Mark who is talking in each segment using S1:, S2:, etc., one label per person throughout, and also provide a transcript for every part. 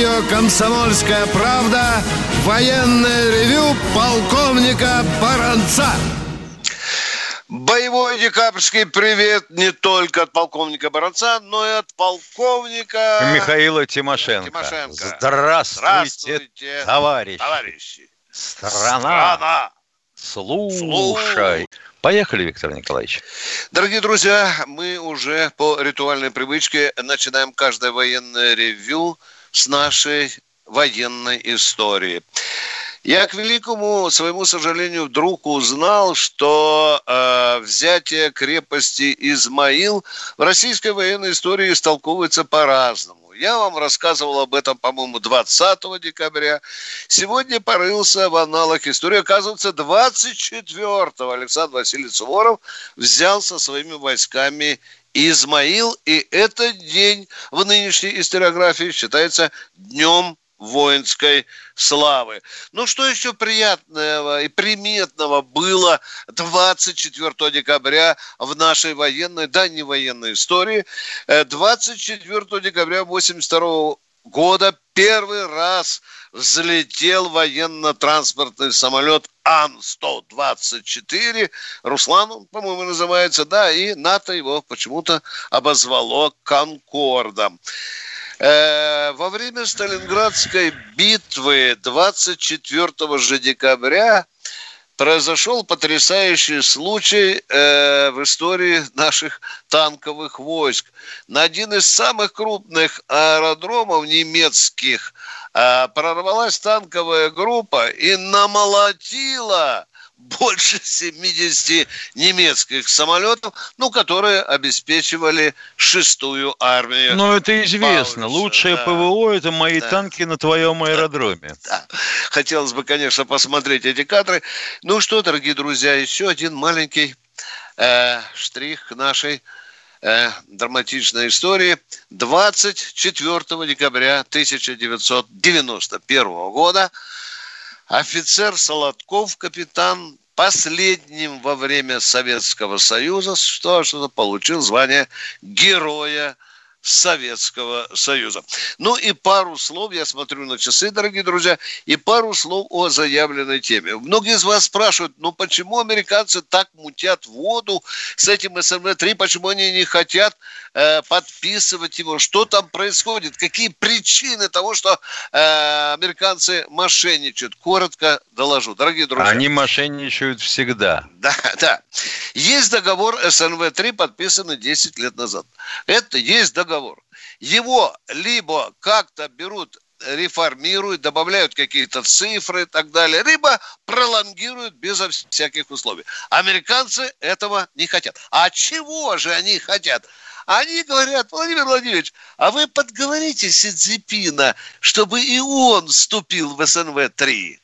S1: Радио «Комсомольская правда» военное ревю полковника Баранца.
S2: Боевой декабрьский привет не только от полковника Баранца, но и от полковника
S3: Михаила Тимошенко.
S2: Тимошенко.
S3: Здравствуйте,
S2: Здравствуйте,
S3: товарищи.
S2: товарищи.
S3: Страна.
S2: Страна.
S3: Слушай. Поехали, Виктор Николаевич.
S2: Дорогие друзья, мы уже по ритуальной привычке начинаем каждое военное ревью с нашей военной истории. Я, к великому своему сожалению, вдруг узнал, что э, взятие крепости Измаил в российской военной истории истолковывается по-разному. Я вам рассказывал об этом, по-моему, 20 декабря. Сегодня порылся в аналог истории. Оказывается, 24-го Александр Васильевич Суворов взял со своими войсками Измаил, и этот день в нынешней историографии считается днем воинской славы. Ну, что еще приятного и приметного было 24 декабря в нашей военной, да, не военной истории. 24 декабря 82 года первый раз взлетел военно-транспортный самолет Ан-124. Руслан, он, по-моему, называется, да, и НАТО его почему-то обозвало «Конкордом». Э, во время Сталинградской битвы 24 же декабря произошел потрясающий случай э, в истории наших танковых войск. На один из самых крупных аэродромов немецких прорвалась танковая группа и намолотила больше 70 немецких самолетов, ну, которые обеспечивали шестую армию.
S3: Ну, это известно.
S2: Паулюса,
S3: Лучшее
S2: да.
S3: ПВО – это мои
S2: Да.
S3: танки на твоем аэродроме.
S2: Да. Хотелось бы, конечно, посмотреть эти кадры. Ну что, дорогие друзья, еще один маленький э, штрих к нашей э, драматичной истории. 24 декабря 1991 года офицер Солодков, капитан, последним во время Советского Союза, что, что получил звание Героя Советского Союза. Ну и пару слов, я смотрю на часы, дорогие друзья, и пару слов о заявленной теме. Многие из вас спрашивают, ну почему американцы так мутят воду с этим СМВ-3, почему они не хотят э, подписывать его, что там происходит, какие причины того, что э, американцы мошенничают. Коротко доложу. Дорогие друзья.
S3: Они мошенничают всегда.
S2: Да, да. Есть договор СНВ-3, подписанный 10 лет назад. Это есть договор. Его либо как-то берут реформируют, добавляют какие-то цифры и так далее, либо пролонгируют безо всяких условий. Американцы этого не хотят. А чего же они хотят? Они говорят, Владимир Владимирович, а вы подговорите Си Цзипина, чтобы и он вступил в СНВ-3.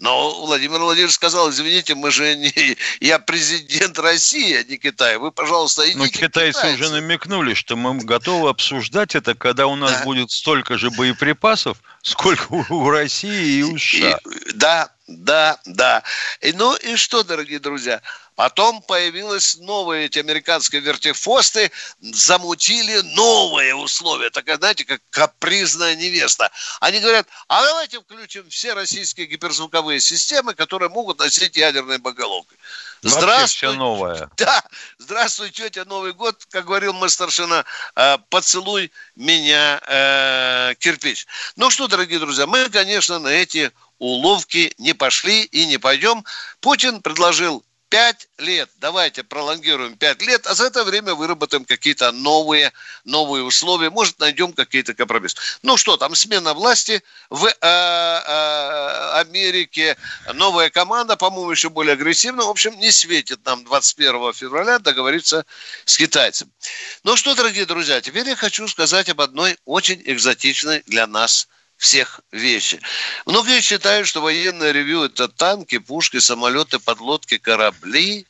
S2: Но Владимир Владимирович сказал, извините, мы же не... Я президент России, а не Китая. Вы, пожалуйста, идите
S3: Но Ну, китайцы
S2: китайцам».
S3: уже намекнули, что мы готовы обсуждать это, когда у нас
S2: Да.
S3: будет столько же боеприпасов, сколько у у России и у США.
S2: И- да, да, да. И, ну и что, дорогие друзья? Потом появились новые эти американские вертифосты, замутили новые условия. Такая, знаете, как капризная невеста. Они говорят, а давайте включим все российские гиперзвуковые системы, которые могут носить ядерные боеголовки.
S3: Вообще все новое.
S2: Да, здравствуй, тетя, Новый год, как говорил мой старшина, э, поцелуй меня, э, кирпич. Ну что, дорогие друзья, мы, конечно, на эти уловки не пошли и не пойдем. Путин предложил пять лет. Давайте пролонгируем пять лет, а за это время выработаем какие-то новые, новые условия. Может, найдем какие-то компромиссы. Ну что, там смена власти в э, э, Америке. Новая команда, по-моему, еще более агрессивная. В общем, не светит нам 21 февраля договориться с китайцем. Ну что, дорогие друзья, теперь я хочу сказать об одной очень экзотичной для нас всех вещи. Многие считают, что военное ревю – это танки, пушки, самолеты, подлодки, корабли.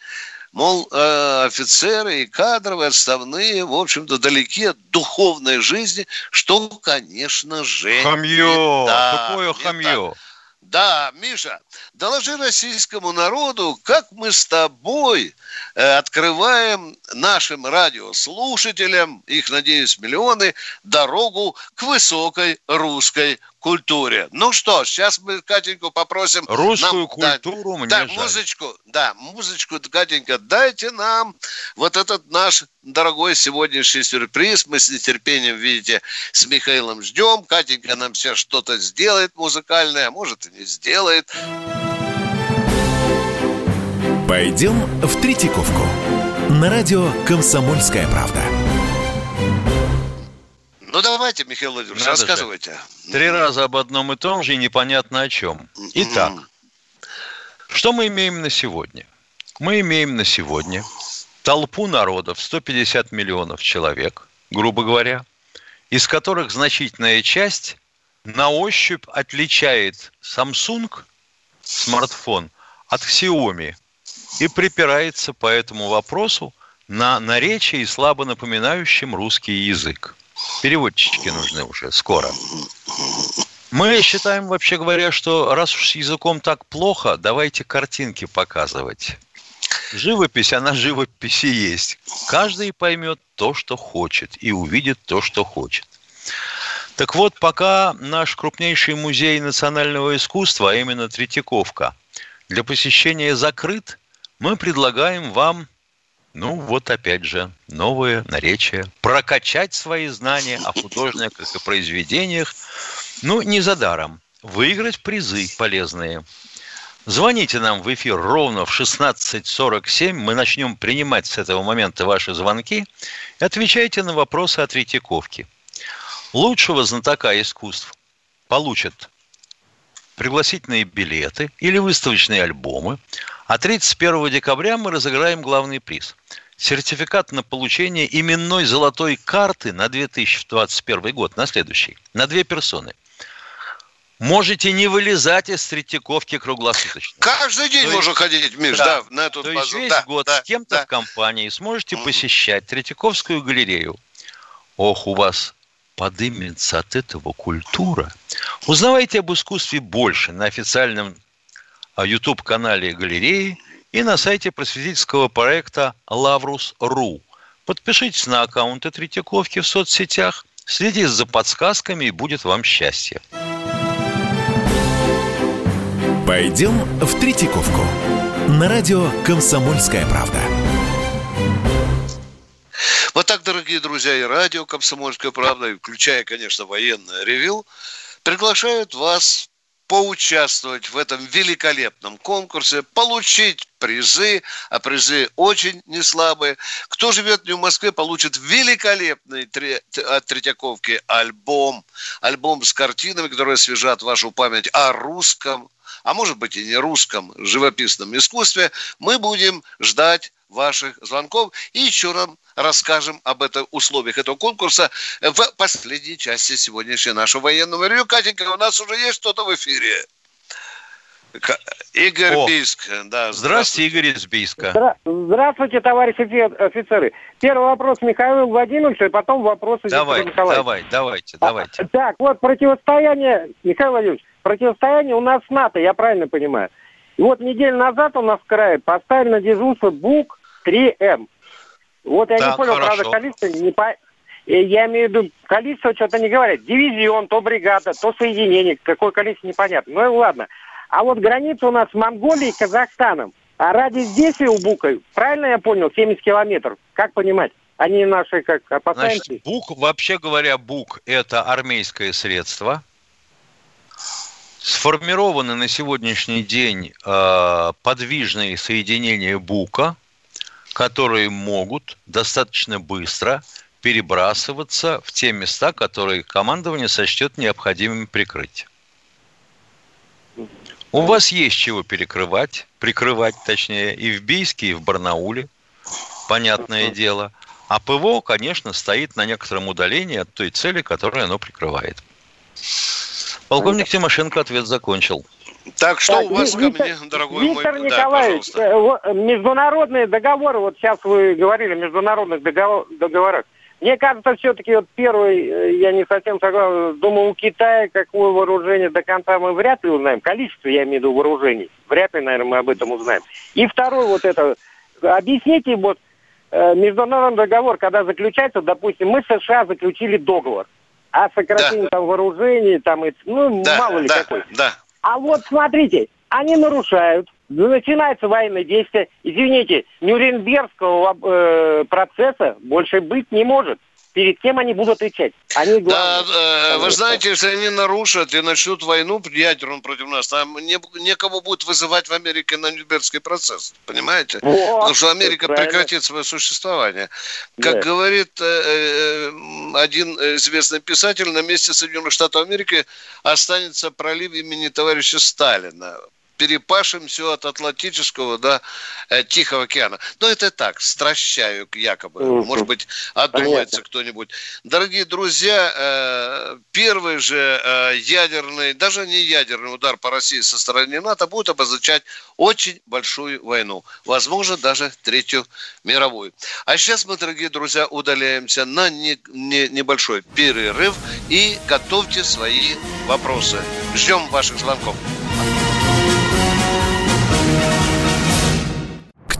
S2: Мол, э, офицеры и кадровые, отставные, в общем-то, далеки от духовной жизни, что, конечно же,
S3: Хамье,
S2: так,
S3: тупое
S2: не
S3: хамье.
S2: так. Да, Миша, доложи российскому народу, как мы с тобой э, открываем нашим радиослушателям, их, надеюсь, миллионы, дорогу к высокой русской культуре. Ну что, сейчас мы Катеньку попросим...
S3: Русскую
S2: нам
S3: культуру мне
S2: Да,
S3: жаль.
S2: музычку, да, музычку, Катенька, дайте нам вот этот наш дорогой сегодняшний сюрприз. Мы с нетерпением, видите, с Михаилом ждем. Катенька нам сейчас что-то сделает музыкальное, а может и не сделает.
S4: Пойдем в Третьяковку. На радио «Комсомольская правда».
S2: Ну, давайте, Михаил Владимирович,
S3: Надо же.
S2: рассказывайте.
S3: Три раза об одном и том же и непонятно о чем. Итак, что мы имеем на сегодня? Мы имеем на сегодня толпу народов, 150 миллионов человек, грубо говоря, из которых значительная часть на ощупь отличает Samsung смартфон от Xiaomi и припирается по этому вопросу на наречии, слабо напоминающем русский язык. Переводчики нужны уже скоро. Мы считаем, вообще говоря, что раз уж с языком так плохо, давайте картинки показывать. Живопись, она живопись и есть. Каждый поймет то, что хочет, и увидит то, что хочет. Так вот, пока наш крупнейший музей национального искусства, а именно Третьяковка, для посещения закрыт, мы предлагаем вам, ну вот опять же, новые наречия, прокачать свои знания о художниках и произведениях, ну, не за даром, выиграть призы полезные. Звоните нам в эфир ровно в 16.47. Мы начнем принимать с этого момента ваши звонки и отвечайте на вопросы о Третьяковке. Лучшего знатока искусств получат пригласительные билеты или выставочные альбомы. А 31 декабря мы разыграем главный приз. Сертификат на получение именной золотой карты на 2021 год, на следующий, на две персоны. Можете не вылезать из Третьяковки круглосуточно.
S2: Каждый день
S3: То
S2: можно
S3: есть-
S2: ходить, Миш,
S3: Да.
S2: да, на эту
S3: То есть
S2: базу.
S3: весь
S2: Да,
S3: год
S2: да,
S3: с кем-то
S2: да.
S3: в компании сможете
S2: Мгм.
S3: посещать Третьяковскую галерею. Ох, у вас подымется от этого культура. Узнавайте об искусстве больше на официальном YouTube-канале галереи и на сайте просветительского проекта Lavrus.ru. Подпишитесь на аккаунты Третьяковки в соцсетях, следите за подсказками и будет вам счастье.
S4: Пойдем в Третьяковку. На радио «Комсомольская правда».
S2: Вот так, дорогие друзья, и радио «Комсомольская правда», и включая, конечно, военное ревю, приглашают вас поучаствовать в этом великолепном конкурсе, получить призы, а призы очень неслабые. Кто живет не в Москве, получит великолепный от Третьяковки альбом, альбом с картинами, которые освежат вашу память о русском, а может быть и не русском живописном искусстве. Мы будем ждать ваших звонков и еще нам расскажем об этом условиях этого конкурса в последней части сегодняшнего нашего военного ревю. Катенька, у нас уже есть кто-то в эфире. Игорь
S3: О,
S2: Бийск. Да,
S3: Здравствуйте, Игорь из Бийска.
S5: Здра- Здравствуйте, товарищи офи- офицеры. Первый вопрос Михаилу Владимировичу, и потом вопросы Виктору
S3: Давай, давай, давайте,
S5: А,
S3: давайте.
S5: Так, вот противостояние, Михаил Владимирович, противостояние у нас с НАТО, я правильно понимаю. И вот неделю назад у нас в крае поставили на дежурство БУК-3М. Вот я
S3: Так,
S5: не понял,
S3: хорошо.
S5: правда, количество не по... э, Я имею в виду, количество что-то не говорят. Дивизион, то бригада, то соединение, какое количество непонятно. Ну и ладно. А вот граница у нас с Монголией и Казахстаном. А радиус действия у Бука, правильно я понял, 70 километров? Как понимать? Они наши как опасаемся?
S3: Значит, БУК, вообще говоря, БУК – это армейское средство. Сформированы на сегодняшний день э, подвижные соединения БУКа, которые могут достаточно быстро перебрасываться в те места, которые командование сочтет необходимым прикрыть. У вас есть чего перекрывать, прикрывать точнее, и в Бийске, и в Барнауле, понятное дело. А ПВО, конечно, стоит на некотором удалении от той цели, которую оно прикрывает. Полковник Тимошенко ответ закончил.
S2: Так, что так, у вас Виктор, ко мне, дорогой
S5: Виктор мой? Николаевич, да, э, международные договоры, вот сейчас вы говорили о международных договор, договорах. Мне кажется, все-таки вот первый, э, я не совсем согласен, думаю, у Китая какое вооружение до конца мы вряд ли узнаем. Количество, я имею в виду, вооружений. Вряд ли, наверное, мы об этом узнаем. И второй вот это, объясните вот э, международный договор, когда заключается, допустим, мы с США заключили договор о сокращении да. там вооружений, там, ну, да, мало ли
S2: да,
S5: какой.
S2: Да.
S5: А вот смотрите, они нарушают, начинается военное действие. Извините, Нюрнбергского э, процесса больше быть не может перед кем они будут отвечать? Они.
S2: Да, э, вы знаете, если они нарушат и начнут войну ядерную против нас, там не, некого будет вызывать в Америке на Нюрнбергский процесс, понимаете? Вот, Потому что Америка прекратит свое существование. Как да. говорит э, э, один известный писатель, на месте Соединенных Штатов Америки останется пролив имени товарища Сталина перепашем все от Атлантического до э, Тихого океана. Но это так, стращаю якобы. Может быть, одумается кто-нибудь. Дорогие друзья, э, первый же э, ядерный, даже не ядерный удар по России со стороны НАТО будет обозначать очень большую войну. Возможно, даже Третью мировую. А сейчас мы, дорогие друзья, удаляемся на не, не, небольшой перерыв и готовьте свои вопросы. Ждем ваших звонков.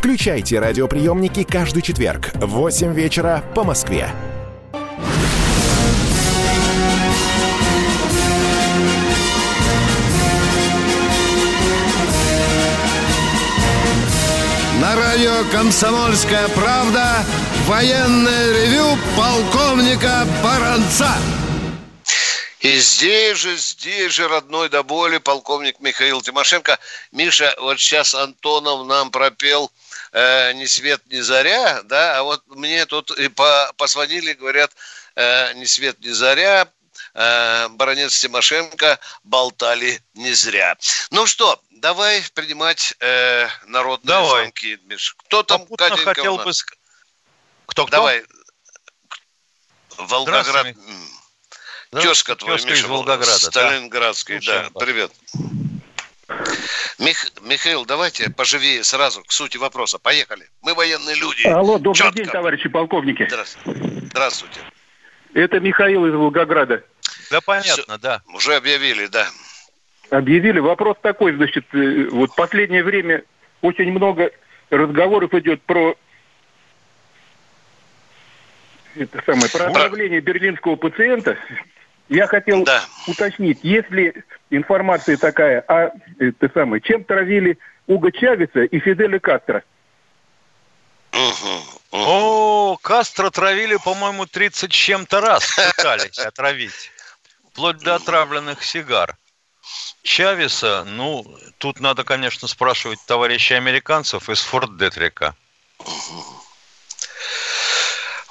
S4: Включайте радиоприемники каждый четверг в 8 вечера по Москве.
S1: На радио «Комсомольская правда» военное ревю полковника Баранца.
S2: И здесь же, здесь же, родной до боли, полковник Михаил Тимошенко. Миша, вот сейчас Антонов нам пропел э, «Ни свет, ни заря», да, а вот мне тут и по, позвонили, говорят, э, «Ни свет, ни заря», э, баронец Тимошенко болтали не зря. Ну что, давай принимать э, народные давай. звонки, Миш. Кто там,
S3: Попутно хотел бы...
S2: Кто, кто? Давай. Волгоград. Тезка твой, Миша, из Волгограда. Сталинградской, да. да. Привет. Мих, Михаил, давайте поживее сразу к сути вопроса. Поехали. Мы военные люди.
S6: Алло, добрый Четко. день, товарищи полковники.
S2: Здравствуйте. Здравствуйте.
S6: Это Михаил из Волгограда.
S3: Да, понятно, Все, да.
S2: Уже объявили, да.
S6: Объявили. Вопрос такой, значит, э, вот последнее время очень много разговоров идет про это самое, про отравление берлинского пациента. Я хотел да. уточнить, если информация такая, а это самое, чем травили Уго Чавеса и Фиделя Кастро?
S3: О, Кастро травили, по-моему, 30 чем-то раз пытались отравить. Вплоть до отравленных сигар. Чавеса, ну, тут надо, конечно, спрашивать товарищей американцев из Форт Детрика.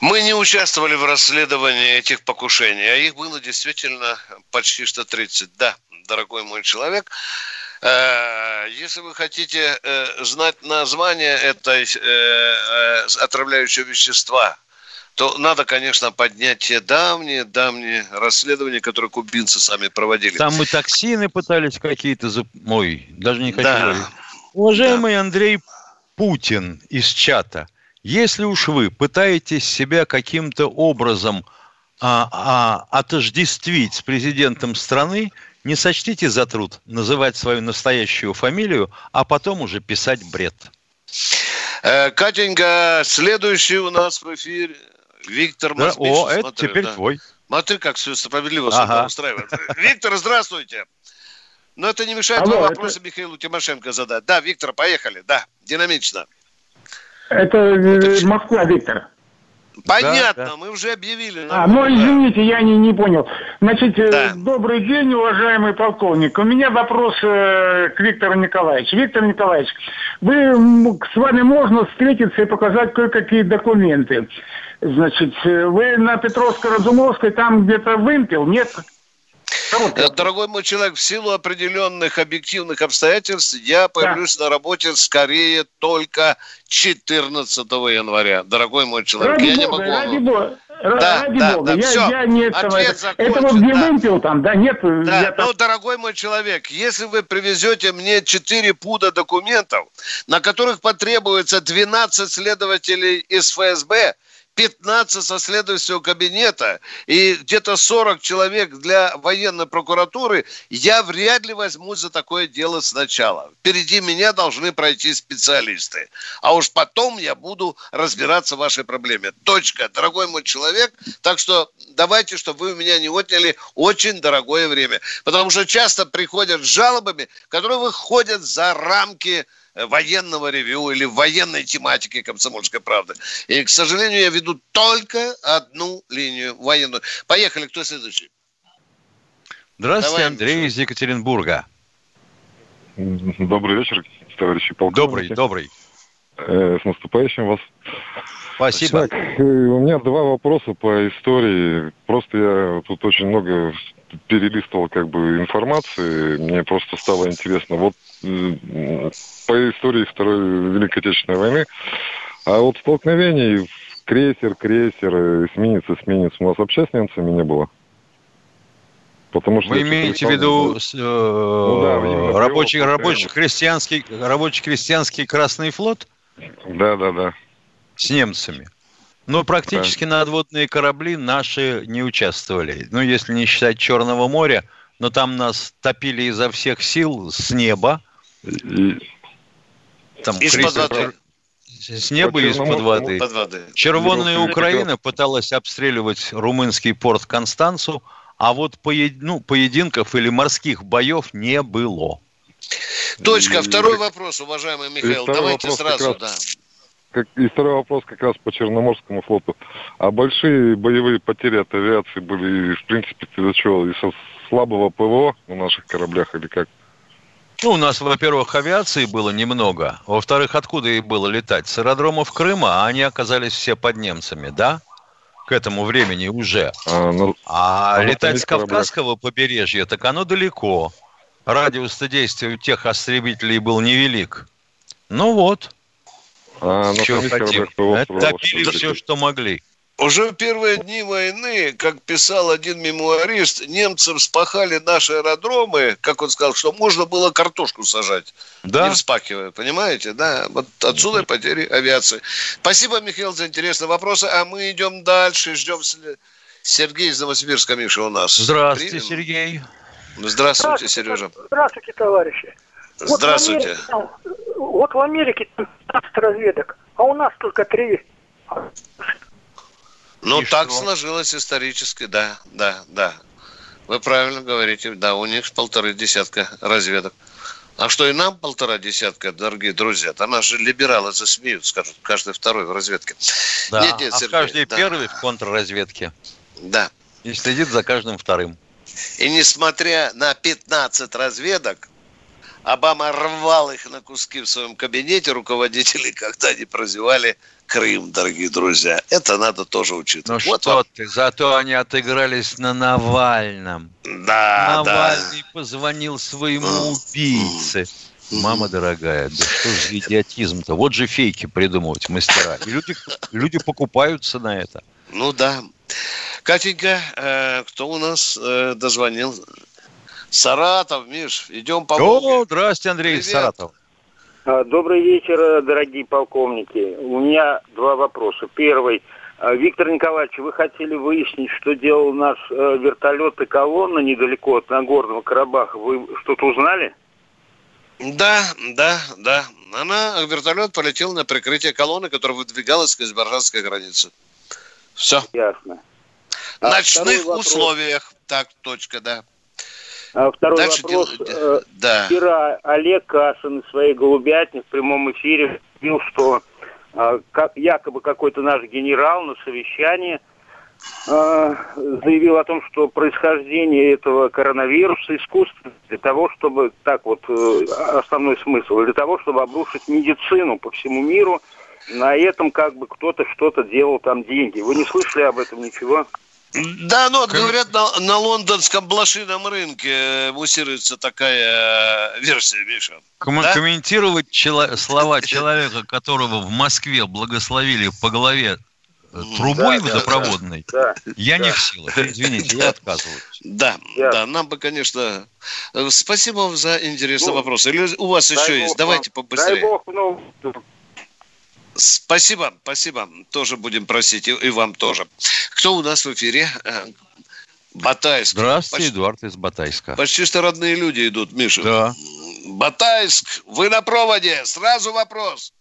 S2: Мы не участвовали в расследовании этих покушений, а их было действительно почти что 30. Да, дорогой мой человек, э, если вы хотите э, знать название этой э, отравляющего вещества, то надо, конечно, поднять те давние, давние расследования, которые кубинцы сами проводили.
S3: Там мы токсины пытались какие-то... Ой, даже не хочу да. Уважаемый да. Андрей Путин из чата – Если уж вы пытаетесь себя каким-то образом а, а, отождествить с президентом страны, не сочтите за труд называть свою настоящую фамилию, а потом уже писать бред.
S2: Э, Катенька, следующий у нас в эфире Виктор
S3: да, Москвич. О, это теперь да. твой.
S2: Смотри, как все справедливо ага. устраивает. Виктор, здравствуйте. Но это не мешает Алло, вам вопросы это... Михаилу Тимошенко задать. Да, Виктор, поехали. Да, динамично.
S7: Это э, Москва, Виктор.
S2: Понятно, да, да. мы уже объявили.
S7: А, ну извините, я не, не понял. Значит, э, да. добрый день, уважаемый полковник. У меня вопрос э, к Виктору Николаевичу. Виктор Николаевич, вы, с вами можно встретиться и показать кое-какие документы. Значит, э, вы на Петровско-Разумовской там где-то вымпел, нет?
S2: Э, дорогой мой человек, в силу определенных объективных обстоятельств я появлюсь да. на работе скорее только 14 января. Дорогой мой человек, ради
S7: я
S2: Бога,
S7: не могу... Ради Бога. Да, ради да, Бога. Да, я, все. я не этого. Это, это вот где да. вымпел там, да, нет.
S2: Да, я ну, дорогой мой человек, если вы привезете мне 4 пуда документов, на которых потребуется 12 следователей из ФСБ, 15 со следовательского кабинета и где-то 40 человек для военной прокуратуры, я вряд ли возьмусь за такое дело сначала. Впереди меня должны пройти специалисты. А уж потом я буду разбираться в вашей проблеме. Точка, дорогой мой человек. Так что давайте, чтобы вы у меня не отняли очень дорогое время. Потому что часто приходят с жалобами, которые выходят за рамки военного ревю или военной тематики комсомольской правды. И, к сожалению, я веду только одну линию военную. Поехали, кто следующий?
S3: Здравствуйте, Давай. Андрей из Екатеринбурга.
S8: Добрый вечер, товарищи полковники.
S3: Добрый, добрый.
S8: Э, с наступающим вас.
S3: Спасибо.
S8: Так, э, у меня два вопроса по истории. Просто я тут очень много перелистывал как бы информации. Мне просто стало интересно. Вот по истории Второй Великой Отечественной войны. А вот столкновений крейсер, крейсер, эсминец, эсминец у нас вообще с немцами не было?
S3: Потому что Вы имеете в виду э, ну, да, рабочий, рабочий, крестьянский, рабочий крестьянский Красный флот?
S8: Да, да, да.
S3: С немцами. Но практически да. надводные корабли наши не участвовали. Ну, если не считать Черного моря, но там нас топили изо всех сил с неба. Там из-под воды. С неба и из-под воды. Под воды. Червонная Украина пыталась обстреливать румынский порт Констанцу, а вот поед... ну, поединков или морских боев не было.
S2: Точка. Второй вопрос, уважаемый Михаил. Давайте сразу, да.
S8: Как, и второй вопрос как раз по Черноморскому флоту. А большие боевые потери от авиации были, в принципе, из-за чего? Из-за слабого ПВО на наших кораблях или как?
S3: Ну, у нас, во-первых, авиации было немного. Во-вторых, откуда и было летать? С аэродромов Крыма, а они оказались все под немцами, да? К этому времени уже. А, ну, а, а летать с Кавказского кораблях. побережья, так оно далеко. Радиус действия у тех остребителей был невелик. Ну вот. А, ну, Что хотим? Топили все, что могли.
S2: Уже в первые дни войны, как писал один мемуарист, немцы вспахали наши аэродромы, как он сказал, что можно было картошку сажать, да. не вспахивая, понимаете? Да, вот отсюда потери авиации. Спасибо, Михаил, за интересные вопросы, а мы идем дальше, ждем Сергей из Новосибирска, Миша, у нас.
S3: Здравствуйте, Примем? Сергей.
S2: Здравствуйте, Сережа.
S9: Здравствуйте, товарищи.
S2: Здравствуйте.
S9: Вот вот в Америке 15 разведок, а у нас только три.
S2: Ну, так что? сложилось исторически, да, да, да. Вы правильно говорите, да, у них полторы десятка разведок. А что и нам полтора десятка, дорогие друзья, то наши либералы засмеют, скажут, каждый второй в разведке.
S3: Да, нет, нет, а Сергей, каждый да. первый в контрразведке.
S2: Да.
S3: И следит за каждым вторым.
S2: И несмотря на 15 разведок, Обама рвал их на куски в своем кабинете, руководители, когда они прозевали Крым, дорогие друзья. Это надо тоже учитывать.
S3: Ну вот что вам. ты, зато они отыгрались на Навальном.
S2: Да,
S3: Навальный да. позвонил своему убийце. Мама дорогая, да что же идиотизм-то? Вот же фейки придумывать мастера. И люди, люди покупаются на это.
S2: Ну да. Катенька, э, кто у нас э, дозвонил? Саратов, Миш, идем по
S3: О, здрасте, Андрей Привет. Саратов.
S10: А, добрый вечер, дорогие полковники. У меня два вопроса. Первый. А, Виктор Николаевич, вы хотели выяснить, что делал наш э, вертолет и колонна недалеко от Нагорного Карабаха. Вы что-то узнали?
S2: Да, да, да. Она, вертолет полетел на прикрытие колонны, которая выдвигалась к азербайджанской границе. Все.
S10: Ясно.
S2: В а ночных условиях. Так, точка, да.
S10: А второй Дальше вопрос. Дел... Э, да. Вчера Олег Кашин в своей голубятне в прямом эфире говорил, что как, якобы какой-то наш генерал на совещании э, заявил о том, что происхождение этого коронавируса искусственно для того, чтобы, так вот, э, основной смысл, для того, чтобы обрушить медицину по всему миру, на этом как бы кто-то что-то делал там деньги. Вы не слышали об этом ничего?
S2: Да, ну, вот, говорят, на, на лондонском блошином рынке э, муссируется такая э, версия, Миша.
S3: Ком- да? Комментировать чело- слова человека, которого в Москве благословили по голове э, трубой да, водопроводной, да, да, я да. не в силах. Извините, я отказываюсь.
S2: Да, я... да, нам бы, конечно... Спасибо вам за интересный ну, вопрос. Или у вас еще есть? Давайте побыстрее. Дай бог, ну, Спасибо, спасибо. Тоже будем просить, и, и вам тоже. Кто у нас в эфире? Э, Батайск.
S3: Здравствуйте, почти, Эдуард из Батайска.
S2: Почти что родные люди идут, Миша.
S3: Да.
S2: Батайск, вы на проводе. Сразу вопрос.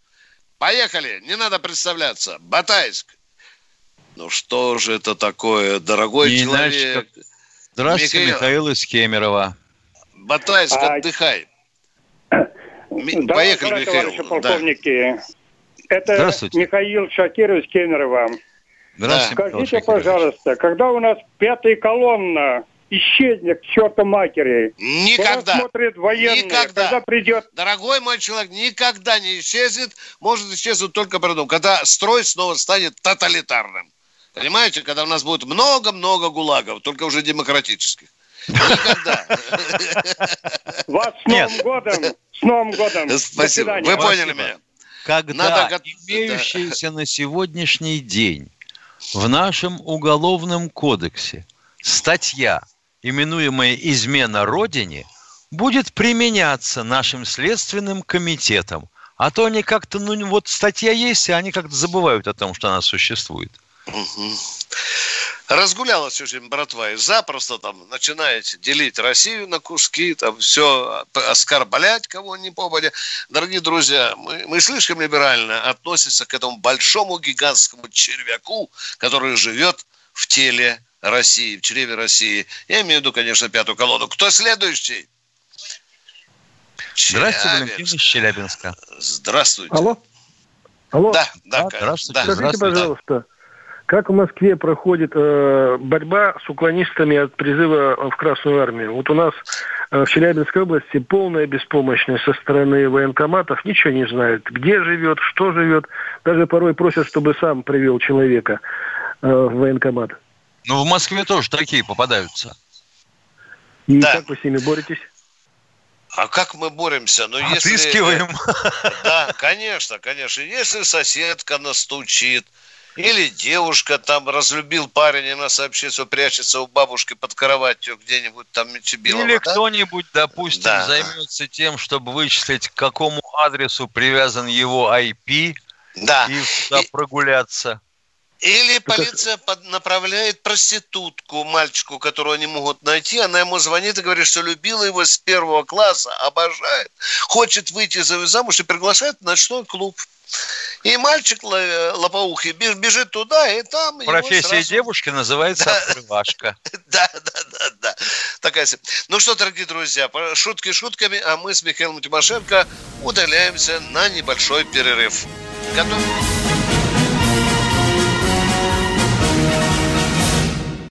S2: Поехали, не надо представляться. Батайск. Ну что же это такое, дорогой не человек? Иначе, как...
S3: Здравствуйте, Михаил. Михаил из Кемерово.
S2: Батайск, а... отдыхай. Да, Поехали, Михаил.
S10: полковники. Да. Это Михаил Шакирович Кемерово. Здравствуйте. Скажите, пожалуйста, когда у нас пятая колонна исчезнет к черту матери.
S2: Никогда.
S10: смотрит военные, никогда. когда придет...
S2: Дорогой мой человек, никогда не исчезнет. Может исчезнуть только при одном, когда строй снова станет тоталитарным. Понимаете, когда у нас будет много-много гулагов, только уже демократических. Никогда.
S10: Вас с Новым годом! С Новым годом!
S2: Спасибо. Вы поняли меня
S3: когда Надо... имеющаяся на сегодняшний день в нашем уголовном кодексе статья, именуемая «измена Родине», будет применяться нашим следственным комитетом. А то они как-то, ну вот статья есть, и они как-то забывают о том, что она существует. Угу.
S2: Разгулялась очень братва и запросто там начинаете делить Россию на куски, там все, оскорблять кого ни попадя. Дорогие друзья, мы, мы слишком либерально относимся к этому большому гигантскому червяку, который живет в теле России, в чреве России. Я имею в виду, конечно, пятую колонну. Кто следующий?
S3: Здравствуйте, Валентин из Челябинска.
S2: Здравствуйте.
S11: Алло. Алло.
S2: Да, да, здравствуйте.
S11: Да. Скажите, здравствуйте. пожалуйста, как в Москве проходит э, борьба с уклонистами от призыва в Красную Армию? Вот у нас э, в Челябинской области полная беспомощность со стороны военкоматов, ничего не знают, где живет, что живет. Даже порой просят, чтобы сам привел человека э, в военкомат.
S3: Ну, в Москве тоже такие попадаются.
S11: И да. как вы с ними боретесь?
S2: А как мы боремся?
S3: Ну, Отыскиваем.
S2: Если... Да, конечно, конечно. Если соседка настучит, или девушка там разлюбил парень, и она сообщит, что прячется у бабушки под кроватью где-нибудь там Мичибилова.
S3: Или да? кто-нибудь, допустим, да. займется тем, чтобы вычислить, к какому адресу привязан его IP, да. и туда и... прогуляться.
S2: Или полиция под, направляет проститутку мальчику, которого они могут найти. Она ему звонит и говорит, что любила его с первого класса, обожает, хочет выйти за замуж и приглашает в ночной клуб. И мальчик лопоухий бежит туда, и там...
S3: Профессия сразу... девушки называется да. открывашка.
S2: Да, да, да, да. Такая... Ну что, дорогие друзья, шутки шутками, а мы с Михаилом Тимошенко удаляемся на небольшой перерыв. Готов?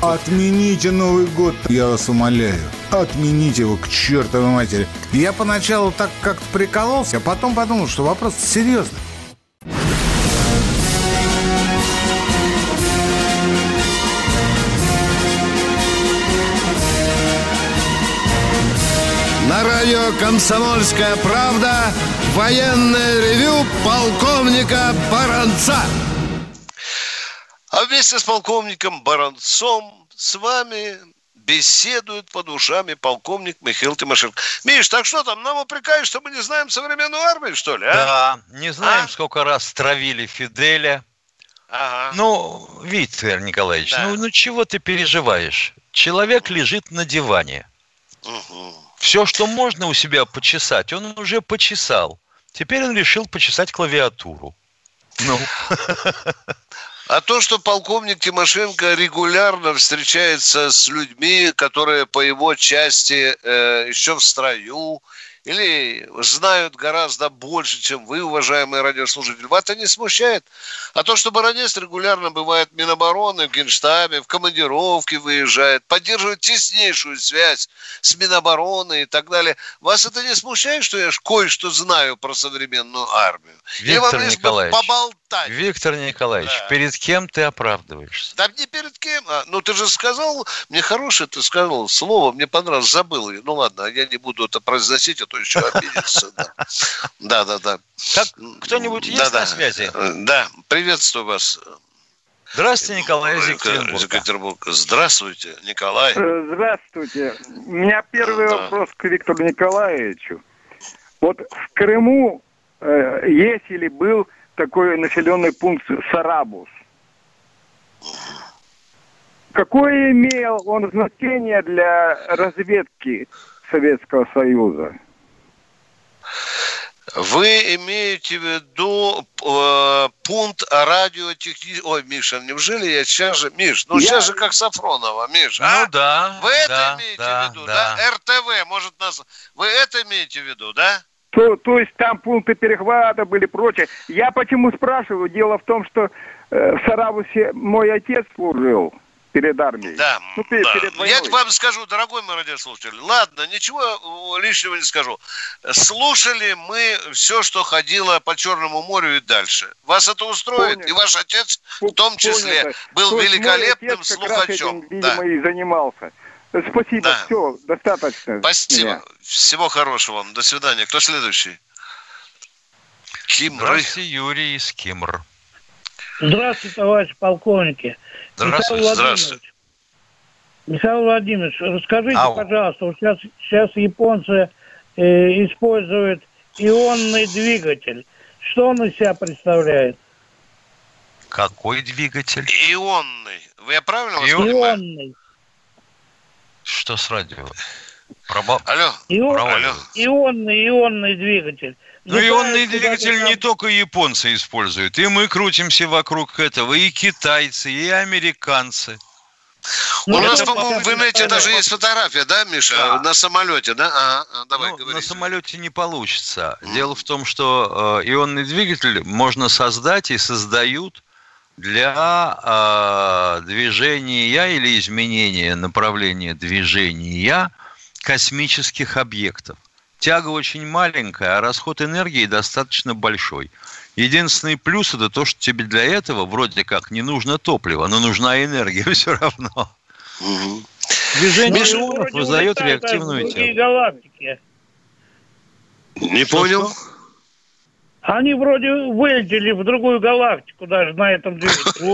S12: Отмените Новый год, я вас умоляю. Отмените его к чертовой матери. Я поначалу так как-то прикололся, а потом подумал, что вопрос серьезный.
S1: На радио «Комсомольская правда» военное ревю полковника Баранца.
S2: А вместе с полковником Баранцом с вами беседует по душами полковник Михаил Тимошенко. Миш, так что там, нам упрекают, что мы не знаем современную армию, что ли? А?
S3: Да, не знаем, а? сколько раз травили Фиделя.
S2: Ага.
S3: Ну, Виктор Николаевич, да. ну, ну чего ты переживаешь? Человек лежит на диване.
S2: Угу.
S3: Все, что можно у себя почесать, он уже почесал. Теперь он решил почесать клавиатуру. Ну.
S2: А то, что полковник Тимошенко регулярно встречается с людьми, которые по его части э, еще в строю, или знают гораздо больше, чем вы, уважаемые радиослушатели, вас это не смущает? А то, что Баранец регулярно бывает в Минобороны, в Генштабе, в командировке выезжает, поддерживает теснейшую связь с Минобороны и так далее, вас это не смущает, что я кое-что знаю про современную армию?
S3: Виктор Николаевич, поболтать. Виктор Николаевич, да. перед кем ты оправдываешься?
S2: Да не перед кем. А, ну, ты же сказал, мне хорошее ты сказал слово, мне понравилось, забыл. Ну, ладно, я не буду это произносить, а то еще обидится. Да, да, да.
S3: Так, кто-нибудь есть на связи?
S2: Да, приветствую вас.
S3: Здравствуйте, Николай из Екатеринбурга.
S2: Екатеринбург. Здравствуйте, Николай.
S11: Э, здравствуйте. У меня первый да. вопрос к Виктору Николаевичу. Вот в Крыму э, есть или был такой населенный пункт Сарабус? Какое имел он значение для разведки Советского Союза?
S2: Вы имеете в виду э, пункт радиотехнический... Ой, Миша, неужели я сейчас же... Миш, ну я... сейчас же как Сафронова, Миш.
S3: Ну а? да.
S2: Вы это
S3: да,
S2: имеете
S3: да,
S2: в виду, да. да? РТВ, может нас... Вы это имеете в виду, да?
S11: То, то есть там пункты перехвата были прочее. Я почему спрашиваю? Дело в том, что э, в Саравусе мой отец служил перед армией.
S2: Да, ну, перед, да. Перед Я вам скажу, дорогой мой радиослушатель, ладно, ничего лишнего не скажу. Слушали мы все, что ходило по Черному морю и дальше. Вас это устроит? Понял. И ваш отец в том числе Понято. был То великолепным слухачом.
S11: Этим, видимо, да. и занимался. Спасибо, да. все, достаточно.
S2: Спасибо. Меня. Всего хорошего вам. До свидания. Кто следующий?
S3: Кимры. Здравствуйте, Юрий из Кимр.
S13: Здравствуйте, товарищ полковники.
S2: Здравствуйте, Михаил здравствуйте.
S13: Михаил Владимирович, расскажите, Ау. пожалуйста, вот сейчас, сейчас японцы э, используют ионный двигатель. Что он из себя представляет?
S3: Какой двигатель?
S2: Ионный. Вы я правильно
S13: Ионный.
S3: Что с радио? Проба...
S2: Алло.
S13: Ион... Алло. Ионный, ионный двигатель.
S3: Ну, ионный двигатель не только японцы используют. И мы крутимся вокруг этого, и китайцы, и американцы.
S2: Ну, У нас, по-моему, в инете даже есть фотография, да, Миша, да. на самолете, да? Ага,
S3: а, давай, ну. На самолете не получится. Mm. Дело в том, что э, ионный двигатель можно создать и создают для э, движения или изменения направления движения космических объектов. Тяга очень маленькая, а расход энергии достаточно большой. Единственный плюс это то, что тебе для этого вроде как не нужно топливо, но нужна энергия все равно.
S2: Угу.
S3: Движение Миша, ионов выдает реактивную тягу.
S2: Не понял. Что?
S13: Они вроде вылетели в другую галактику даже на этом двигателе.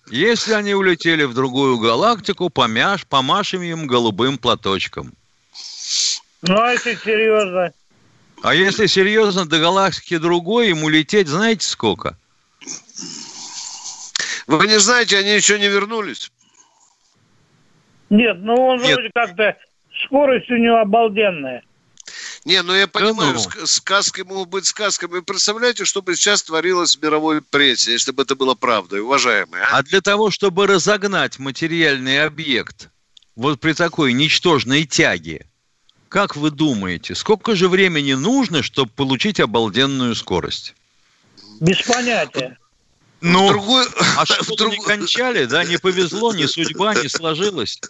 S3: Если они улетели в другую галактику, помяш, помашем им голубым платочком.
S13: Ну, а если серьезно?
S3: А если серьезно, до галактики другой, ему лететь знаете сколько?
S2: Вы не знаете, они еще не вернулись?
S13: Нет, ну он Нет. вроде как-то скорость у него обалденная.
S2: Не, ну я понимаю, да ну. сказки могут быть сказками. Представляете, что бы сейчас творилось в мировой прессе, если бы это было правдой, уважаемые?
S3: А? а для того, чтобы разогнать материальный объект вот при такой ничтожной тяге, как вы думаете, сколько же времени нужно, чтобы получить обалденную скорость?
S13: Без понятия.
S3: Ну, другой... а что друг... не кончали, да, не повезло, ни судьба не сложилась.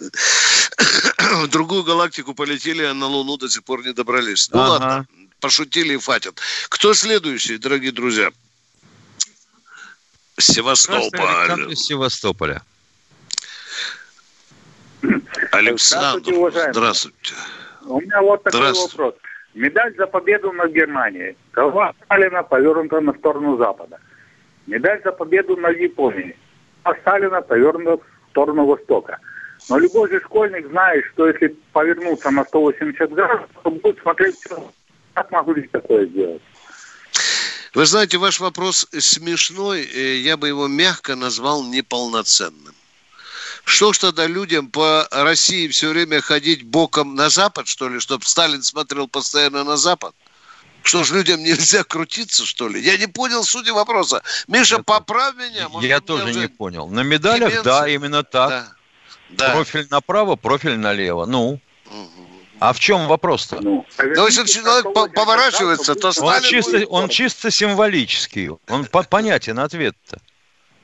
S2: В другую галактику полетели, а на Луну до сих пор не добрались. Ну ага. ладно, пошутили и фатят. Кто следующий, дорогие друзья? Севастополь.
S3: Из Севастополя.
S2: Александр, здравствуйте, здравствуйте.
S10: У меня вот такой вопрос. Медаль за победу над Германией. Голова Сталина повернута на сторону Запада. Медаль за победу над Японией. А Сталина повернута в сторону Востока. Но любой же школьник знает, что если повернуться на 180 градусов, то будет смотреть, как могу ли такое сделать.
S2: Вы знаете, ваш вопрос смешной, я бы его мягко назвал неполноценным. Что ж тогда людям по России все время ходить боком на Запад, что ли, чтобы Сталин смотрел постоянно на Запад? Что ж, людям нельзя крутиться, что ли? Я не понял сути вопроса. Миша, я поправь меня.
S3: Может, я тоже уже... не понял. На медалях, Деменция? да, именно так. Да. Да. Профиль направо, профиль налево. Ну. А в чем вопрос-то? Ну,
S2: ну если человек поворачивается, то
S3: он чисто, он чисто символический. Он понятен ответ-то.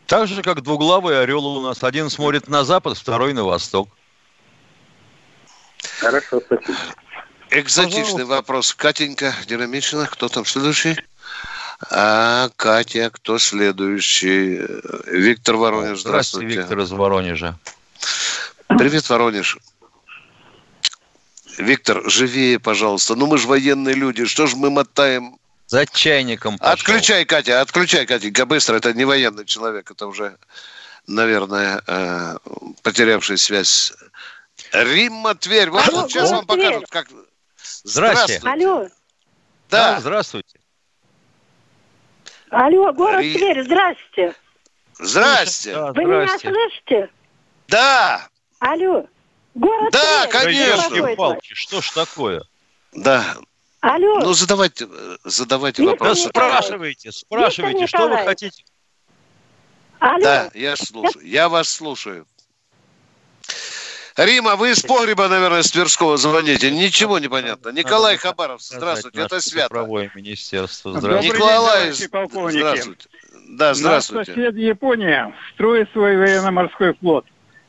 S3: Так же, как двуглавый орел у нас. Один смотрит на запад, второй на восток.
S10: Хорошо, спасибо.
S2: Экзотичный Пожалуйста. вопрос. Катенька Динамичина, кто там следующий? А, Катя, кто следующий? Виктор Воронеж, здравствуйте.
S3: Здравствуйте, Виктор из Воронежа.
S2: Привет, Воронеж. Виктор, живее, пожалуйста. Ну, мы же военные люди. Что ж мы мотаем
S3: за чайником
S2: пошел. Отключай, Катя, отключай, Катенька, быстро. Это не военный человек, это уже, наверное, э, потерявший связь. Римма, Тверь. Вот сейчас вам покажут, как...
S3: Здрасте.
S14: Алло.
S3: Да. да. Здравствуйте.
S14: Алло, город Ри... Тверь, здрасте.
S2: Здрасте.
S14: Да, Вы меня слышите?
S2: Да.
S14: Алло. Город
S2: да,
S14: Тверь.
S2: конечно.
S3: Палки, что ж такое?
S2: Да. Алло. Ну, задавайте, задавайте Виктор вопрос.
S3: Спрашивайте, спрашивайте, что вы хотите.
S2: Алло. Да, я слушаю. Я вас слушаю. Рима, вы из погреба, наверное, с Тверского звоните. Ничего не понятно. Николай Хабаров, здравствуйте, это свято.
S3: Правое министерство,
S2: здравствуйте. Николай, здравствуйте. Да, здравствуйте.
S7: Наш сосед Япония строит свой военно-морской флот.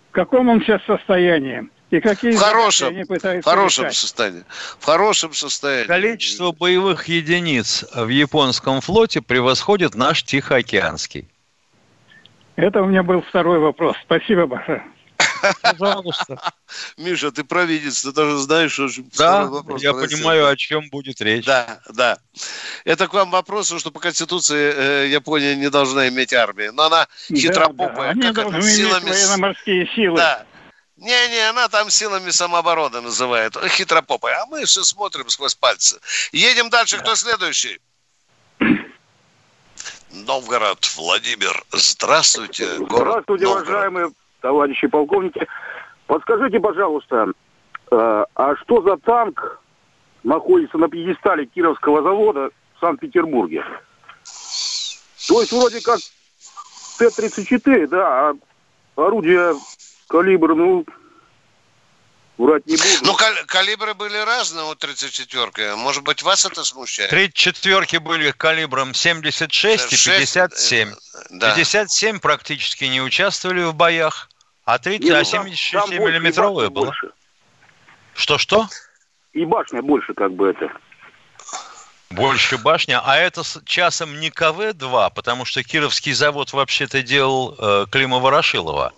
S7: В каком он сейчас состоянии? И какие
S2: в хорошем, в хорошем состоянии. В хорошем состоянии.
S3: Количество боевых единиц в японском флоте превосходит наш Тихоокеанский.
S7: Это у меня был второй вопрос. Спасибо большое.
S2: Пожалуйста. Миша, ты провидец, ты даже знаешь, что
S3: да, вопрос. Я понимаю, о чем будет речь.
S2: Да, да. Это к вам вопрос, что по Конституции э, Япония не должна иметь армии. Но она хитропопая. Да, да.
S7: Они должны силами... иметь военно-морские силы.
S2: Да. Не-не, она там силами самообороны называет. Хитропопая. А мы все смотрим сквозь пальцы. Едем дальше. Да. Кто следующий? Новгород, Владимир. Здравствуйте.
S10: Город Здравствуйте, Новгород. уважаемые товарищи полковники. Подскажите, пожалуйста, э, а что за танк находится на пьедестале Кировского завода в Санкт-Петербурге? То есть вроде как Т-34, да, а орудие калибр, ну, врать не буду.
S2: Ну, кал- калибры были разные у 34-ки. Может быть, вас это смущает?
S3: 34-ки были калибром 76 6, и 57. Э, да. 57 практически не участвовали в боях, а 30, не, ну, а 77-миллиметровая была. Что-что?
S10: И башня больше как бы это.
S3: Больше башня, а это часом не КВ-2, потому что Кировский завод вообще-то делал э, Клима-Ворошилова.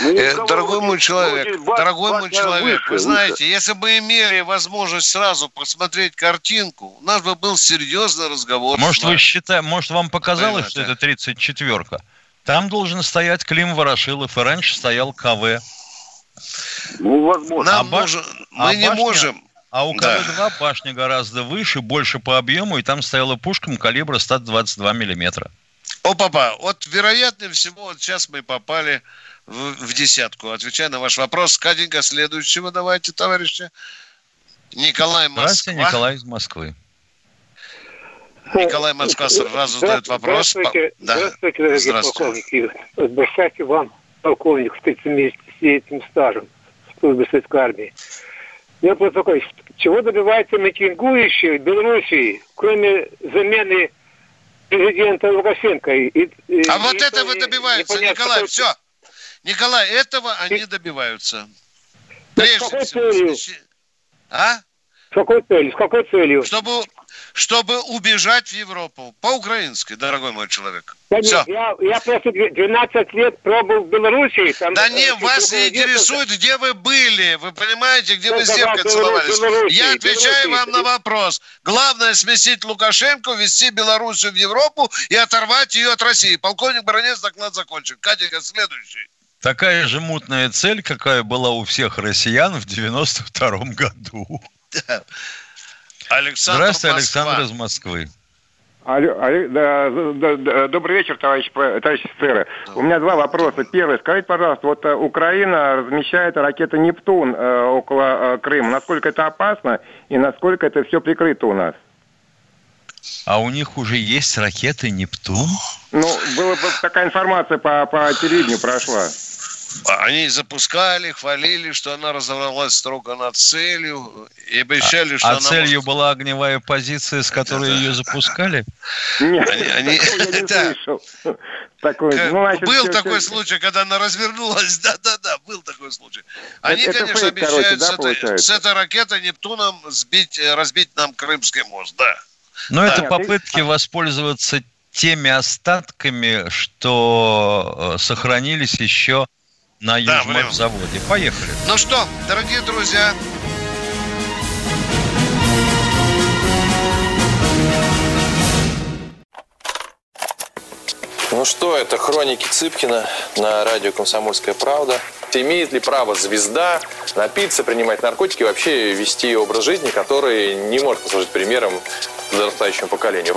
S2: Ну, э, дорогой мой человек, дорогой мой человек, выше, вы знаете, выше. если бы имели возможность сразу посмотреть картинку, у нас бы был серьезный разговор.
S3: Может, вы считаете, может, вам показалось, Понимаете? что это 34-ка? Там должен стоять Клим Ворошилов, и раньше стоял КВ.
S10: Ну, возможно.
S2: Нам а можем, мы а не башня, можем.
S3: А у КВ-2 да. башня гораздо выше, больше по объему, и там стояла пушка калибра 122 миллиметра.
S2: О, папа, вот вероятнее всего, вот сейчас мы попали в, в десятку. Отвечая на ваш вопрос, Катенька, следующего давайте, товарищи. Николай Москва.
S3: Здравствуйте, Николай из Москвы.
S2: Николай Москва сразу задает вопрос.
S15: Здравствуйте, да. здравствуйте, дорогие здравствуйте. полковники. Большайте вам, полковник, с 30-летним стажем службы советской армии. Я просто такой, чего добиваются митингующие в Белоруссии, кроме замены президента Лукашенко? И,
S2: и, а вот это вы добиваются, Николай, все. Николай, этого они добиваются.
S15: Прежде всего.
S2: А?
S15: С какой целью? С какой целью?
S2: Чтобы чтобы убежать в Европу. По-украински, дорогой мой человек.
S15: Да Все. Нет, я, я просто 12 лет пробыл в Беларуси.
S2: Там, да не, вас не интересует, где вы были. Вы понимаете, где вы с девкой целовались. Беларуси, я отвечаю Беларуси. вам на вопрос. Главное сместить Лукашенко, ввести Белоруссию в Европу и оторвать ее от России. Полковник Баранец доклад закончен. Катенька, следующий.
S3: Такая же мутная цель, какая была у всех россиян в 92 году.
S2: Александр
S3: Здравствуйте, Москва. Александр из Москвы.
S16: Алло, алло, да, да, да, добрый вечер, товарищ, товарищ офицеры. Да. У меня два вопроса. Первый, скажите, пожалуйста, вот э, Украина размещает ракеты «Нептун» э, около э, Крыма. Насколько это опасно и насколько это все прикрыто у нас?
S3: А у них уже есть ракеты «Нептун»?
S16: Ну, была такая информация по, по телевидению прошла.
S2: Они запускали, хвалили, что она разорвалась строго над целью и обещали,
S3: а,
S2: что
S3: а
S2: она...
S3: целью может... была огневая позиция, с которой ее запускали?
S16: Нет, они, они... я не
S2: Такой, ну, значит, был все, такой все... случай, когда она развернулась. Да-да-да, был такой случай. Они, это, конечно, это фейк, обещают короче, да, с, этой, с этой ракетой Нептуном сбить, э, разбить нам Крымский мост, да.
S3: Но да. это попытки воспользоваться теми остатками, что э, сохранились еще на южном заводе. Поехали.
S2: Ну что, дорогие друзья,
S17: Ну что, это хроники Цыпкина на радио «Комсомольская правда». Имеет ли право звезда напиться, принимать наркотики и вообще вести образ жизни, который не может послужить примером подрастающему поколению?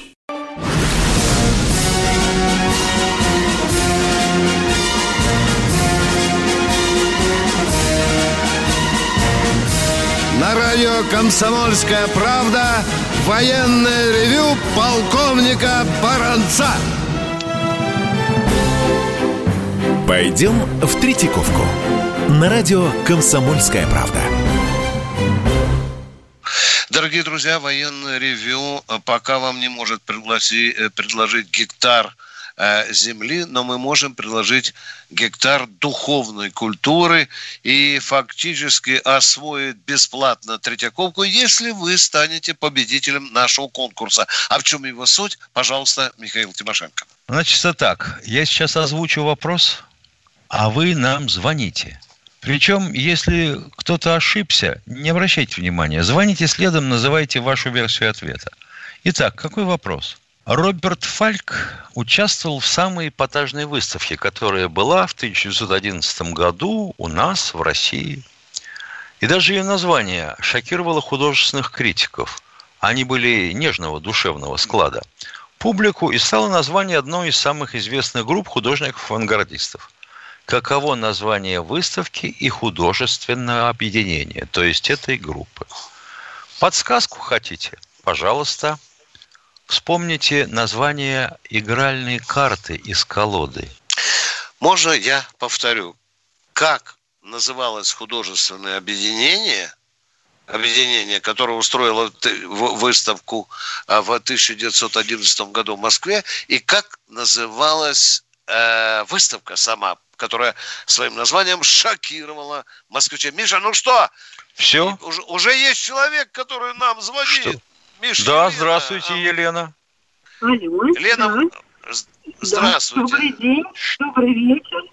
S1: Радио «Комсомольская правда» военное ревю полковника Баранца.
S4: Пойдем в Третьяковку. На радио «Комсомольская правда».
S2: Дорогие друзья, военное ревю пока вам не может пригласи, э, предложить гектар – Э, земли, но мы можем предложить гектар духовной культуры и фактически освоить бесплатно Третьяковку, если вы станете победителем нашего конкурса. А в чем его суть? Пожалуйста, Михаил Тимошенко.
S3: Значит, так, я сейчас озвучу вопрос, а вы нам звоните. Причем, если кто-то ошибся, не обращайте внимания. Звоните следом, называйте вашу версию ответа. Итак, какой вопрос? Роберт Фальк участвовал в самой эпатажной выставке, которая была в 1911 году у нас в России. И даже ее название шокировало художественных критиков. Они были нежного душевного склада. Публику и стало название одной из самых известных групп художников-авангардистов. Каково название выставки и художественное объединение, то есть этой группы? Подсказку хотите? Пожалуйста. Вспомните название игральной карты из колоды.
S2: Можно я повторю? Как называлось художественное объединение, объединение, которое устроило выставку а, в 1911 году в Москве, и как называлась э, выставка сама, которая своим названием шокировала москвичей. Миша, ну что?
S3: Все?
S2: Уже, уже есть человек, который нам звонит. Что?
S3: Миша, да, Елена, здравствуйте, а... Елена.
S18: Алло.
S2: Лена, да. здравствуйте.
S18: Добрый день, добрый вечер.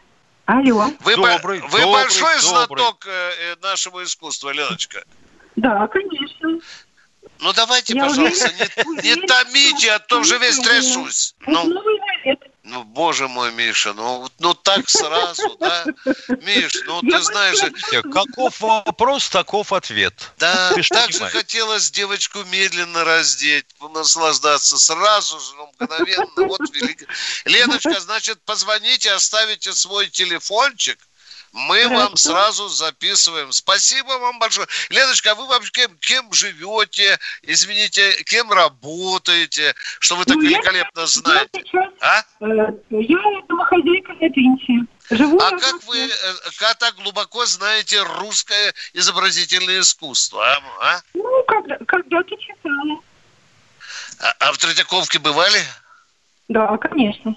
S18: Алло.
S2: Вы, добрый, вы добрый, большой добрый. знаток э, нашего искусства, Леночка?
S18: Да, конечно.
S2: Ну давайте, Я пожалуйста, не, не томите, а то уже весь трясусь. Ну. Ну, боже мой, Миша, ну, ну так сразу, да? Миш, ну ты знаешь...
S3: Каков вопрос, таков ответ.
S2: Да, так же хотелось девочку медленно раздеть, наслаждаться сразу же, ну, мгновенно. Вот велик... Леночка, значит, позвоните, оставите свой телефончик, мы Хорошо. вам сразу записываем. Спасибо вам большое. Леночка, а вы вообще кем, кем живете? Извините, кем работаете? Что вы так ну, великолепно я, знаете? Я, сейчас,
S18: а? э, я домохозяйка на пенсии. Живу
S2: а как вы э, как так глубоко знаете русское изобразительное искусство? А?
S18: а? Ну, когда, когда-то читала.
S2: А, а в Третьяковке бывали?
S18: Да, конечно.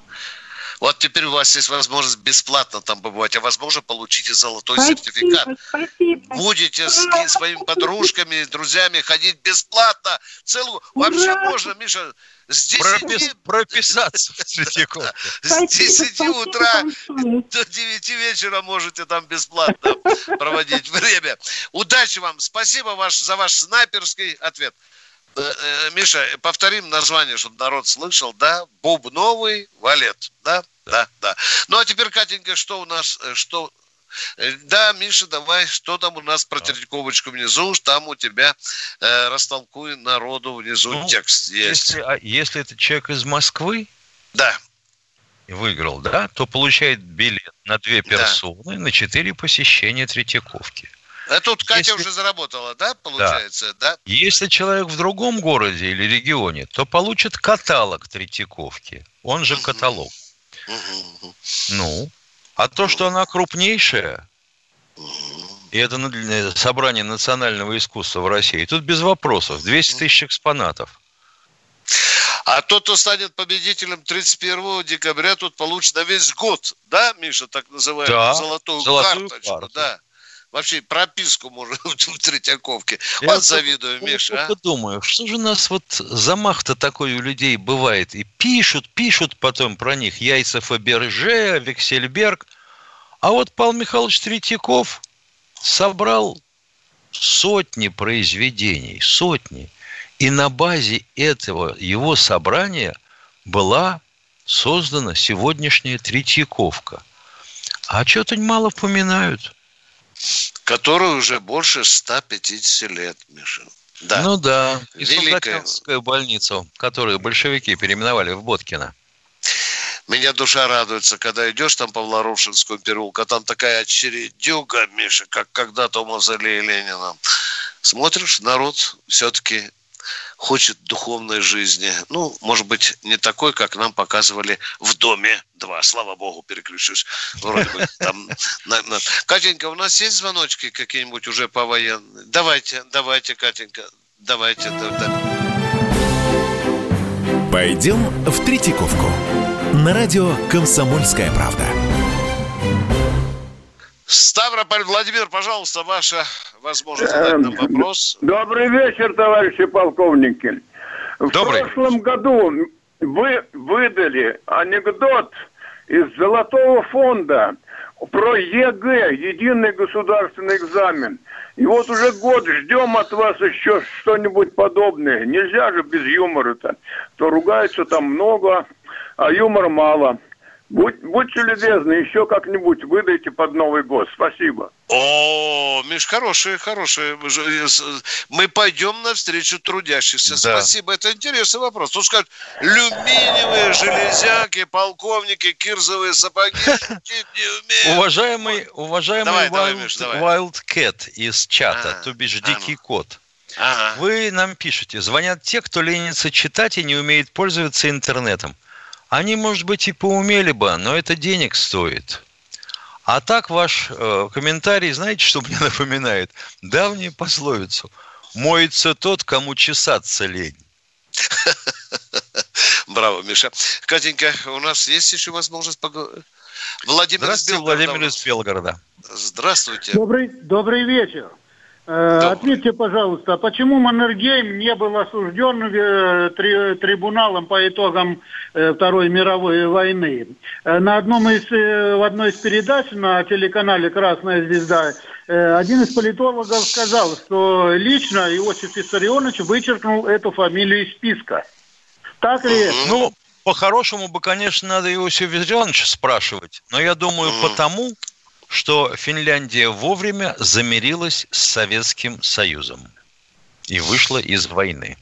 S2: Вот теперь у вас есть возможность бесплатно там побывать, а возможно получите золотой спасибо, сертификат.
S18: Спасибо.
S2: Будете с своими подружками, друзьями ходить бесплатно. Целую. Ура! Вообще можно, Миша, с 10...
S3: Пропис... Прописаться в Третьяковке.
S2: С 10 утра до 9 вечера можете там бесплатно проводить время. Удачи вам. Спасибо ваш, за ваш снайперский ответ. Э, э, Миша, повторим название, чтобы народ слышал, да? Бубновый валет, да? Да, да. Ну, а теперь, Катенька, что у нас, э, что... Да, Миша, давай, что там у нас про да. Третьяковочку внизу, там у тебя э, растолкуй народу внизу ну, текст есть.
S3: Если, а, если это человек из Москвы,
S2: да.
S3: выиграл, да, то получает билет на две персоны да. на четыре посещения Третьяковки.
S2: А тут Катя Если... уже заработала, да, получается, да. да?
S3: Если человек в другом городе или регионе, то получит каталог Третьяковки, он же каталог. Ну, а то, что она крупнейшая, и это собрание национального искусства в России, тут без вопросов, 200 тысяч экспонатов.
S2: А тот, кто станет победителем 31 декабря, тут получит на весь год, да, Миша, так называемую да, золотую, золотую карточку, карту. да. Вообще прописку можно в Третьяковке. Я вот завидую, Миша.
S3: Я а? думаю, что же у нас вот замах-то такой у людей бывает. И пишут, пишут потом про них. Яйца Фаберже, Вексельберг. А вот Павел Михайлович Третьяков собрал сотни произведений, сотни. И на базе этого его собрания была создана сегодняшняя Третьяковка. А что-то мало поминают
S2: которой уже больше 150 лет, Миша.
S3: Да. Ну да, и Великая. больницу, которую большевики переименовали в Боткино.
S2: Меня душа радуется, когда идешь там по Вларушинскому переулку, а там такая очередюга, Миша, как когда-то у мавзолея Ленина. Смотришь, народ все-таки хочет духовной жизни. Ну, может быть, не такой, как нам показывали в доме два. Слава богу, переключусь. Вроде бы там. Катенька, у нас есть звоночки какие-нибудь уже по военной? Давайте, давайте, Катенька, давайте. Да, да.
S4: Пойдем в Третьяковку. На радио «Комсомольская правда».
S2: Ставрополь, Владимир, пожалуйста, ваша возможность задать нам эм, вопрос.
S19: Добрый вечер, товарищи полковники. В
S2: Добрый.
S19: прошлом году вы выдали анекдот из Золотого фонда про ЕГЭ, единый государственный экзамен. И вот уже год ждем от вас еще что-нибудь подобное. Нельзя же без юмора-то. То ругаются там много, а юмора мало. Будь, будьте любезны, еще как-нибудь выдайте под Новый год. Спасибо.
S2: О, Миш, хорошие, хорошие. Мы пойдем навстречу трудящихся. Да. Спасибо. Это интересный вопрос. Тут скажут, алюминиевые железяки, полковники, кирзовые сапоги.
S3: Уважаемый, уважаемый давай, Wild, давай, Миш, давай. Wildcat из чата, а, то бишь дикий ну. кот. Ага. Вы нам пишете, звонят те, кто ленится читать и не умеет пользоваться интернетом. Они, может быть, и поумели бы, но это денег стоит. А так ваш э, комментарий, знаете, что мне напоминает? Давнюю пословицу. Моется тот, кому чесаться лень.
S2: Браво, Миша. Катенька, у нас есть еще возможность поговорить?
S3: Владимир Здравствуйте. Владимир из Белгорода.
S2: Здравствуйте.
S19: Добрый, добрый вечер.
S20: Э, ответьте, пожалуйста, почему Маннергейм не был осужден э, три, трибуналом по итогам э, Второй мировой войны? На одном из, в одной из передач на телеканале «Красная звезда» один из политологов сказал, что лично Иосиф Виссарионович вычеркнул эту фамилию из списка. Так ли?
S3: Ну, по-хорошему бы, конечно, надо Иосифа Виссарионовича спрашивать, но я думаю, потому, что Финляндия вовремя замирилась с Советским Союзом и вышла из войны.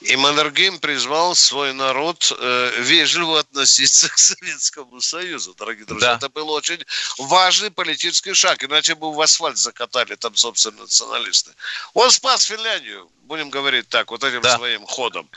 S2: И Маннергейм призвал свой народ э, вежливо относиться к Советскому Союзу, дорогие друзья. Да. Это был очень важный политический шаг, иначе бы в асфальт закатали там, собственно, националисты. Он спас Финляндию, будем говорить так, вот этим да. своим ходом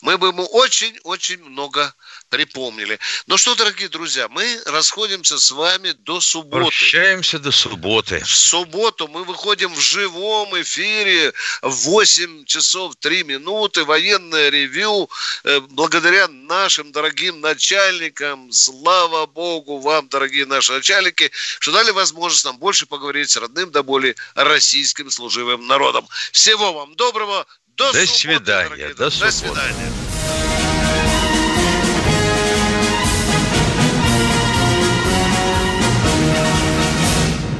S2: мы бы ему очень-очень много припомнили. Ну что, дорогие друзья, мы расходимся с вами до субботы.
S3: Прощаемся до субботы.
S2: В субботу мы выходим в живом эфире в 8 часов 3 минуты, военное ревю. Э, благодаря нашим дорогим начальникам, слава богу вам, дорогие наши начальники, что дали возможность нам больше поговорить с родным до боли российским служивым народом. Всего вам доброго.
S3: До, до субботы, свидания. До, до свидания.